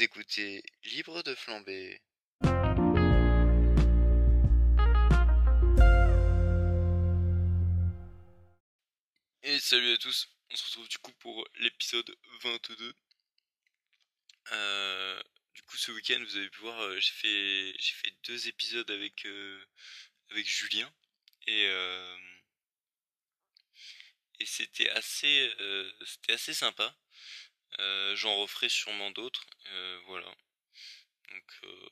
Écoutez Libre de flamber. Et salut à tous, on se retrouve du coup pour l'épisode 22. Euh, du coup ce week-end vous avez pu voir euh, j'ai fait j'ai fait deux épisodes avec euh, avec Julien et et c'était assez c'était assez sympa. Euh, J'en referai sûrement d'autres, euh, voilà. Donc euh,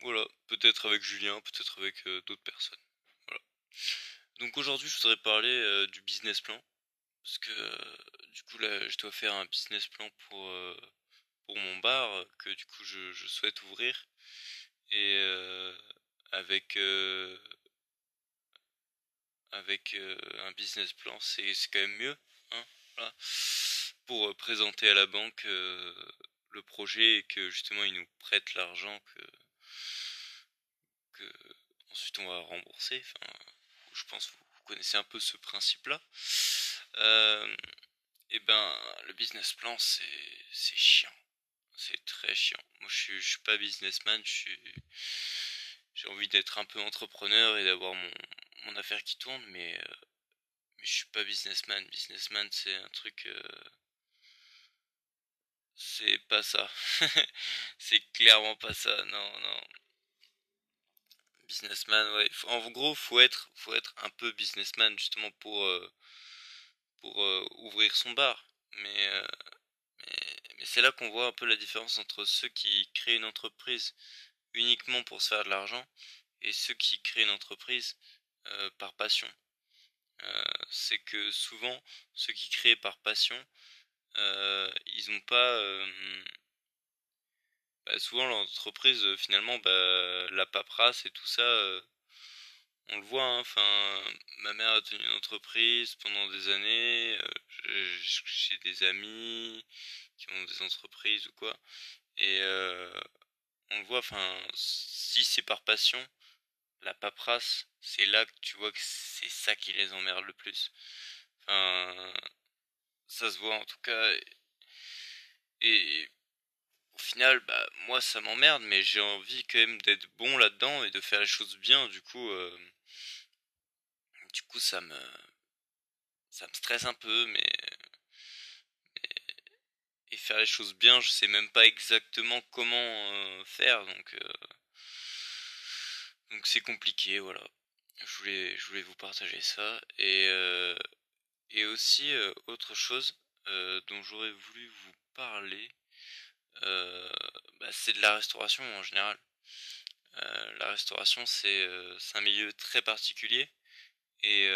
voilà, peut-être avec Julien, peut-être avec d'autres personnes. Voilà. Donc aujourd'hui, je voudrais parler du business plan parce que du coup là, je dois faire un business plan pour pour mon bar que du coup je, souhaite ouvrir et avec avec un business plan, c'est quand même mieux, hein, voilà, pour euh, présenter à la banque euh, le projet et que justement ils nous prêtent l'argent que que ensuite on va rembourser. Enfin, je pense que vous, connaissez un peu ce principe-là. Euh, et ben, le business plan, c'est chiant. C'est très chiant. Moi, je suis, je suis pas businessman, je suis, j'ai envie d'être un peu entrepreneur et d'avoir mon, mon affaire qui tourne, mais, mais je suis pas businessman. Businessman, c'est un truc, c'est pas ça. c'est clairement pas ça. Non, non. Businessman, ouais. En gros, faut être, faut être un peu businessman justement pour, euh, pour euh, ouvrir son bar. Mais, euh, mais, mais c'est là qu'on voit un peu la différence entre ceux qui créent une entreprise uniquement pour se faire de l'argent et ceux qui créent une entreprise par passion. C'est que souvent, ceux qui créent par passion, ils ont pas... euh, bah, souvent l'entreprise, euh, finalement, bah, la paperasse et tout ça, euh, on le voit, hein, enfin, ma mère a tenu une entreprise pendant des années, euh, j'ai des amis qui ont des entreprises ou quoi, et euh, on le voit, enfin, si c'est par passion, la paperasse, c'est là que tu vois que c'est ça qui les emmerde le plus. Enfin, ça se voit en tout cas, et au final, bah, moi ça m'emmerde, mais j'ai envie quand même d'être bon là-dedans et de faire les choses bien, du coup, euh, du coup ça me, ça me stresse un peu, mais et faire les choses bien, je sais même pas exactement comment euh, faire, donc euh, donc c'est compliqué, voilà. Je voulais je voulais vous partager ça et euh, et aussi euh, autre chose euh, dont j'aurais voulu vous parler, euh, bah, c'est de la restauration en général. La restauration c'est un milieu très particulier et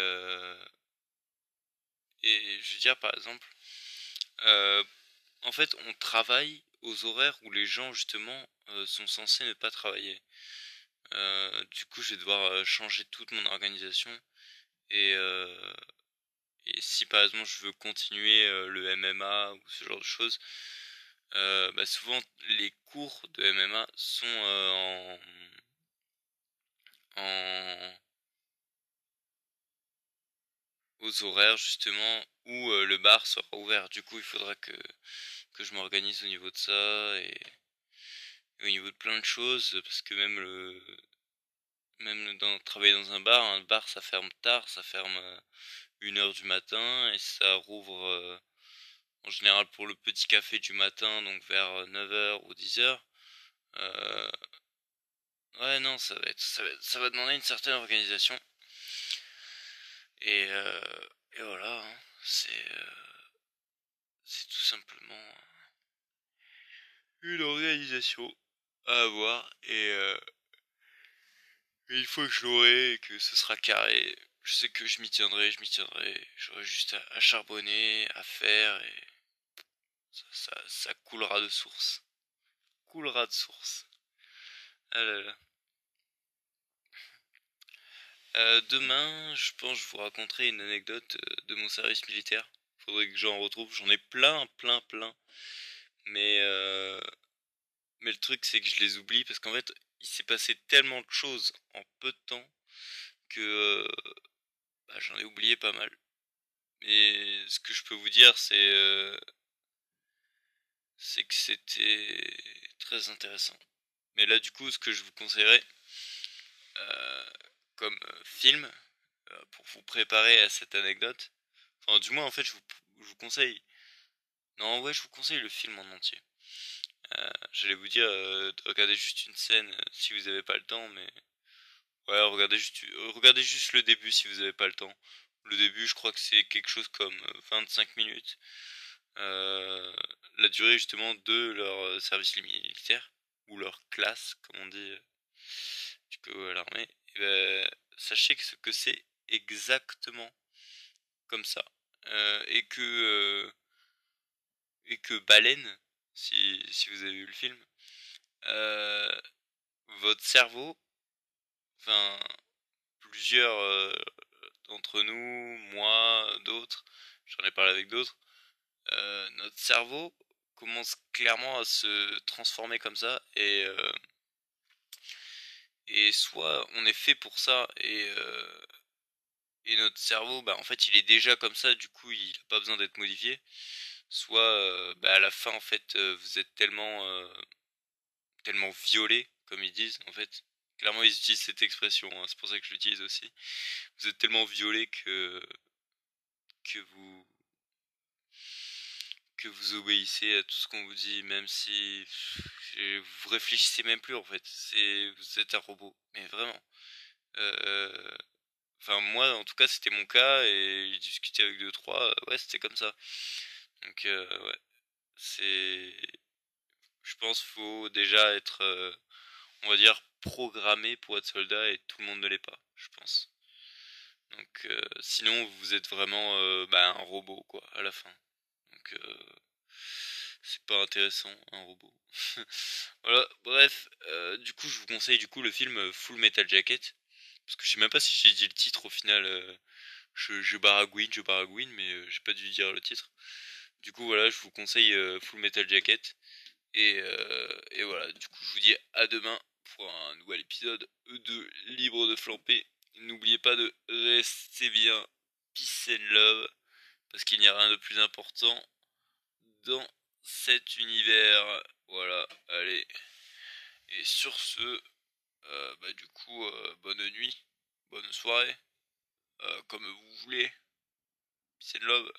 et je veux dire par exemple en fait, on travaille aux horaires où les gens justement sont censés ne pas travailler. Du coup, je vais devoir changer toute mon organisation et, et si par exemple je veux continuer le MMA ou ce genre de choses, bah, souvent les cours de MMA sont en, en aux horaires justement où le bar sera ouvert. Du coup, il faudra que que je m'organise au niveau de ça et, et au niveau de plein de choses parce que même le même dans travailler dans un bar, un bar ça ferme tard, ça ferme euh, une heure du matin et ça rouvre euh, en général pour le petit café du matin donc vers neuf heures ou dix heures. Euh, ouais non, ça va être ça va, ça va demander une certaine organisation et euh, et voilà, hein. c'est euh, tout simplement une organisation à avoir et, euh, et une fois que je l'aurai et que ce sera carré, je sais que je m'y tiendrai, je m'y tiendrai, j'aurai juste à, charbonner, à faire et ça, ça, ça coulera de source. Coulera de source. Ah là là. Euh, demain, je pense que je vous raconterai une anecdote euh, de mon service militaire. Faudrait que j'en retrouve. J'en ai plein, plein, plein. Mais euh, mais le truc c'est que je les oublie parce qu'en fait il s'est passé tellement de choses en peu de temps que euh, bah, j'en ai oublié pas mal. Mais ce que je peux vous dire c'est euh, que c'était très intéressant. Mais là, du coup, ce que je vous conseillerais comme film, pour vous préparer à cette anecdote, enfin, du moins, en fait, je vous, je vous conseille. Non, ouais, je vous conseille le film en entier. J'allais vous dire de regarder juste une scène si vous n'avez pas le temps, mais ouais, regardez juste, regardez juste le début si vous n'avez pas le temps. Le début, je crois que c'est quelque chose comme 25 minutes. Euh, la durée justement de leur euh, service militaire ou leur classe, comme on dit du coup à l'armée. Ben, sachez que c'est exactement comme ça euh, et que et que baleine si, si vous avez vu le film votre cerveau enfin plusieurs d'entre nous moi d'autres j'en ai parlé avec d'autres euh, notre cerveau commence clairement à se transformer comme ça et euh, et soit on est fait pour ça et euh, et notre cerveau bah en fait il est déjà comme ça du coup il n'a pas besoin d'être modifié. Soit bah à la fin en fait vous êtes tellement tellement violé comme ils disent en fait clairement ils utilisent cette expression hein, c'est pour ça que je l'utilise aussi vous êtes tellement violé que que vous que vous obéissez à tout ce qu'on vous dit, même si vous réfléchissez même plus en fait. C'est vous êtes un robot, mais vraiment. Euh, enfin moi en tout cas c'était mon cas et discuter avec deux trois, ouais c'était comme ça. Donc euh, ouais, c'est, je pense faut déjà être, euh, on va dire programmé pour être soldat et tout le monde ne l'est pas, je pense. Donc sinon vous êtes vraiment bah, un robot quoi à la fin. Donc c'est pas intéressant un robot. voilà, bref, euh, du coup je vous conseille du coup le film euh, Full Metal Jacket parce que je sais même pas si j'ai dit le titre au final. Euh, je, je baragouine, je baragouine, mais j'ai pas dû dire le titre. Du coup voilà, je vous conseille Full Metal Jacket et, et voilà. Du coup je vous dis à demain un nouvel épisode de Libre de Flamper. N'oubliez pas de rester bien, peace and love, parce qu'il n'y a rien de plus important dans cet univers. Voilà, allez. Et sur ce, euh, bah du coup, euh, bonne nuit, bonne soirée, euh, comme vous voulez. C'est de love.